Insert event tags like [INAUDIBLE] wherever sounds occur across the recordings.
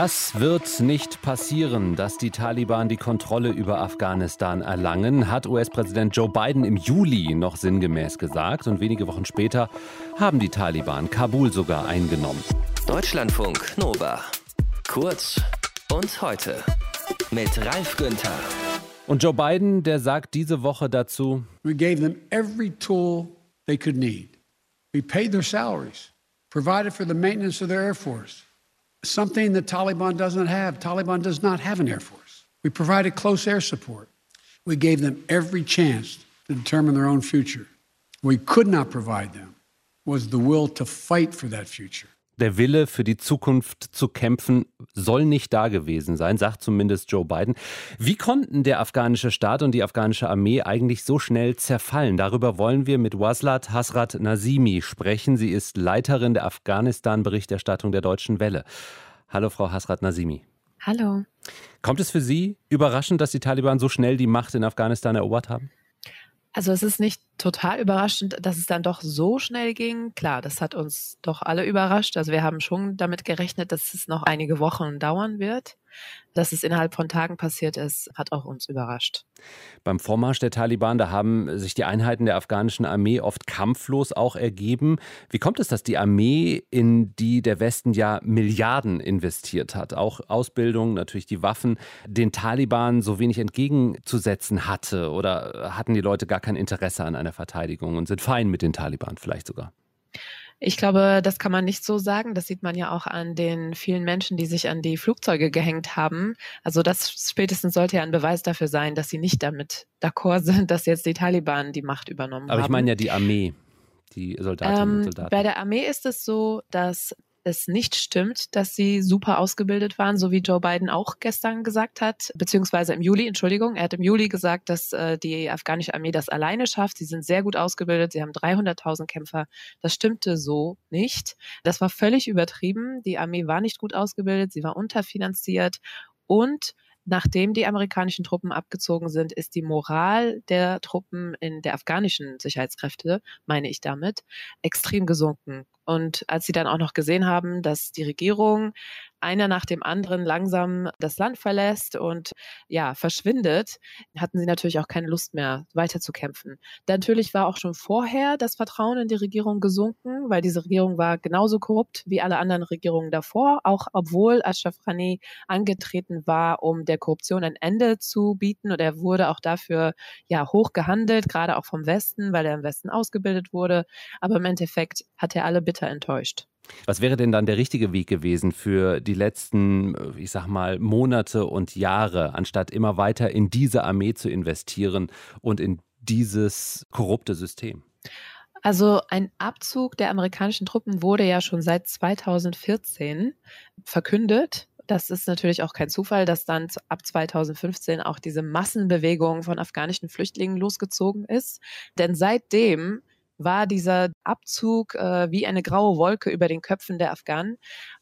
Das wird nicht passieren, dass die Taliban die Kontrolle über Afghanistan erlangen, hat US-Präsident Joe Biden im Juli noch sinngemäß gesagt. Und wenige Wochen später haben die Taliban Kabul sogar eingenommen. Deutschlandfunk Nova. Kurz und heute mit Ralf Günther. Und Joe Biden, der sagt diese Woche dazu: We gave them every tool they could need. We paid their salaries, provided for the maintenance of their air force. Something the Taliban doesn't have. Taliban does not have an air force. We provided close air support. We gave them every chance to determine their own future. We could not provide them was the will to fight for that future der Wille für die Zukunft zu kämpfen soll nicht da gewesen sein, sagt zumindest Joe Biden. Wie konnten der afghanische Staat und die afghanische Armee eigentlich so schnell zerfallen? Darüber wollen wir mit Waslat Hasrat Nazimi sprechen. Sie ist Leiterin der Afghanistan-Berichterstattung der Deutschen Welle. Hallo, Frau Hasrat Nazimi. Hallo. Kommt es für Sie überraschend, dass die Taliban so schnell die Macht in Afghanistan erobert haben? Also es ist nicht total überraschend, dass es dann doch so schnell ging. Klar, das hat uns doch alle überrascht. Also wir haben schon damit gerechnet, dass es noch einige Wochen dauern wird. Dass es innerhalb von Tagen passiert ist, hat auch uns überrascht. Beim Vormarsch der Taliban, da haben sich die Einheiten der afghanischen Armee oft kampflos auch ergeben. Wie kommt es, dass die Armee, in die der Westen ja Milliarden investiert hat, auch Ausbildung, natürlich die Waffen, den Taliban so wenig entgegenzusetzen hatte? Oder hatten die Leute gar kein Interesse an einer Verteidigung und sind fein mit den Taliban vielleicht sogar? Ich glaube, das kann man nicht so sagen. Das sieht man ja auch an den vielen Menschen, die sich an die Flugzeuge gehängt haben. Also das spätestens sollte ja ein Beweis dafür sein, dass sie nicht damit d'accord [LAUGHS] sind, dass jetzt die Taliban die Macht übernommen Aber haben. Aber ich meine ja die Armee die Soldatinnen ähm, und Soldaten? Bei der Armee ist es so, dass es nicht stimmt, dass sie super ausgebildet waren, so wie Joe Biden auch gestern gesagt hat, beziehungsweise im Juli, Entschuldigung, er hat im Juli gesagt, dass äh, die afghanische Armee das alleine schafft. Sie sind sehr gut ausgebildet, sie haben 300.000 Kämpfer. Das stimmte so nicht. Das war völlig übertrieben. Die Armee war nicht gut ausgebildet, sie war unterfinanziert und Nachdem die amerikanischen Truppen abgezogen sind, ist die Moral der Truppen in der afghanischen Sicherheitskräfte, meine ich damit, extrem gesunken. Und als sie dann auch noch gesehen haben, dass die Regierung einer nach dem anderen langsam das Land verlässt und ja, verschwindet, hatten sie natürlich auch keine Lust mehr weiterzukämpfen. Natürlich war auch schon vorher das Vertrauen in die Regierung gesunken, weil diese Regierung war genauso korrupt wie alle anderen Regierungen davor, auch obwohl Ashraf Ghani angetreten war, um der Korruption ein Ende zu bieten und er wurde auch dafür ja hoch gehandelt, gerade auch vom Westen, weil er im Westen ausgebildet wurde, aber im Endeffekt hat er alle bitter enttäuscht. Was wäre denn dann der richtige Weg gewesen für die letzten, ich sag mal, Monate und Jahre, anstatt immer weiter in diese Armee zu investieren und in dieses korrupte System? Also ein Abzug der amerikanischen Truppen wurde ja schon seit 2014 verkündet. Das ist natürlich auch kein Zufall, dass dann ab 2015 auch diese Massenbewegung von afghanischen Flüchtlingen losgezogen ist. Denn seitdem war dieser Abzug äh, wie eine graue Wolke über den Köpfen der Afghanen.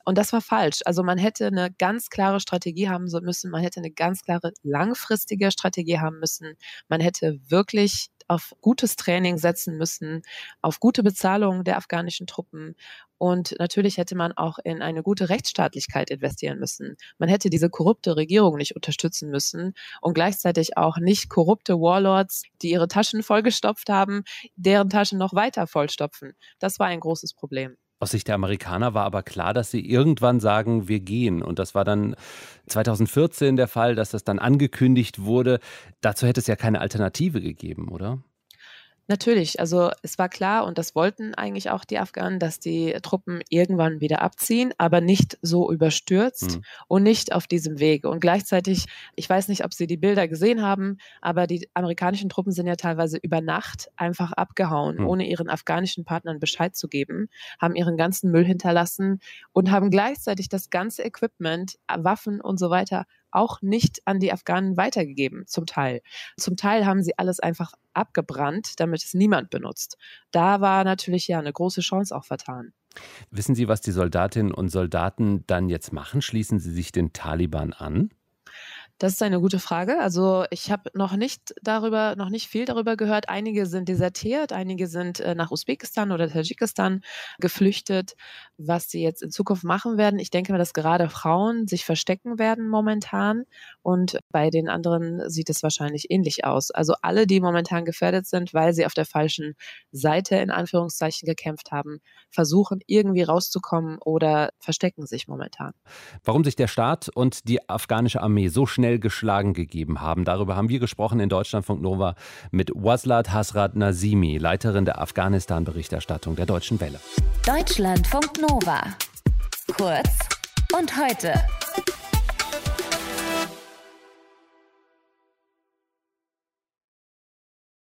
Und das war falsch. Also man hätte eine ganz klare Strategie haben müssen, man hätte eine ganz klare langfristige Strategie haben müssen. Man hätte wirklich auf gutes Training setzen müssen, auf gute Bezahlung der afghanischen Truppen. Und natürlich hätte man auch in eine gute Rechtsstaatlichkeit investieren müssen. Man hätte diese korrupte Regierung nicht unterstützen müssen und gleichzeitig auch nicht korrupte Warlords, die ihre Taschen vollgestopft haben, deren Taschen noch weiter vollstopfen. Das war ein großes Problem. Aus Sicht der Amerikaner war aber klar, dass sie irgendwann sagen, wir gehen. Und das war dann 2014 der Fall, dass das dann angekündigt wurde. Dazu hätte es ja keine Alternative gegeben, oder? Natürlich, also es war klar und das wollten eigentlich auch die Afghanen, dass die Truppen irgendwann wieder abziehen, aber nicht so überstürzt mhm. und nicht auf diesem Wege. Und gleichzeitig, ich weiß nicht, ob Sie die Bilder gesehen haben, aber die amerikanischen Truppen sind ja teilweise über Nacht einfach abgehauen, mhm. ohne ihren afghanischen Partnern Bescheid zu geben, haben ihren ganzen Müll hinterlassen und haben gleichzeitig das ganze Equipment, Waffen und so weiter auch nicht an die Afghanen weitergegeben, zum Teil. Zum Teil haben sie alles einfach abgebrannt, damit es niemand benutzt. Da war natürlich ja eine große Chance auch vertan. Wissen Sie, was die Soldatinnen und Soldaten dann jetzt machen? Schließen sie sich den Taliban an? Das ist eine gute Frage. Also ich habe noch nicht darüber, noch nicht viel darüber gehört. Einige sind desertiert, einige sind äh, nach Usbekistan oder Tadschikistan geflüchtet. Was sie jetzt in Zukunft machen werden, ich denke mal, dass gerade Frauen sich verstecken werden momentan und bei den anderen sieht es wahrscheinlich ähnlich aus. Also alle, die momentan gefährdet sind, weil sie auf der falschen Seite in Anführungszeichen gekämpft haben, versuchen irgendwie rauszukommen oder verstecken sich momentan. Warum sich der Staat und die afghanische Armee so schnell geschlagen gegeben haben. Darüber haben wir gesprochen in Deutschlandfunk Nova mit Waslat Hasrat Nazimi, Leiterin der Afghanistan-Berichterstattung der Deutschen Welle. Deutschlandfunk Nova. Kurz und heute.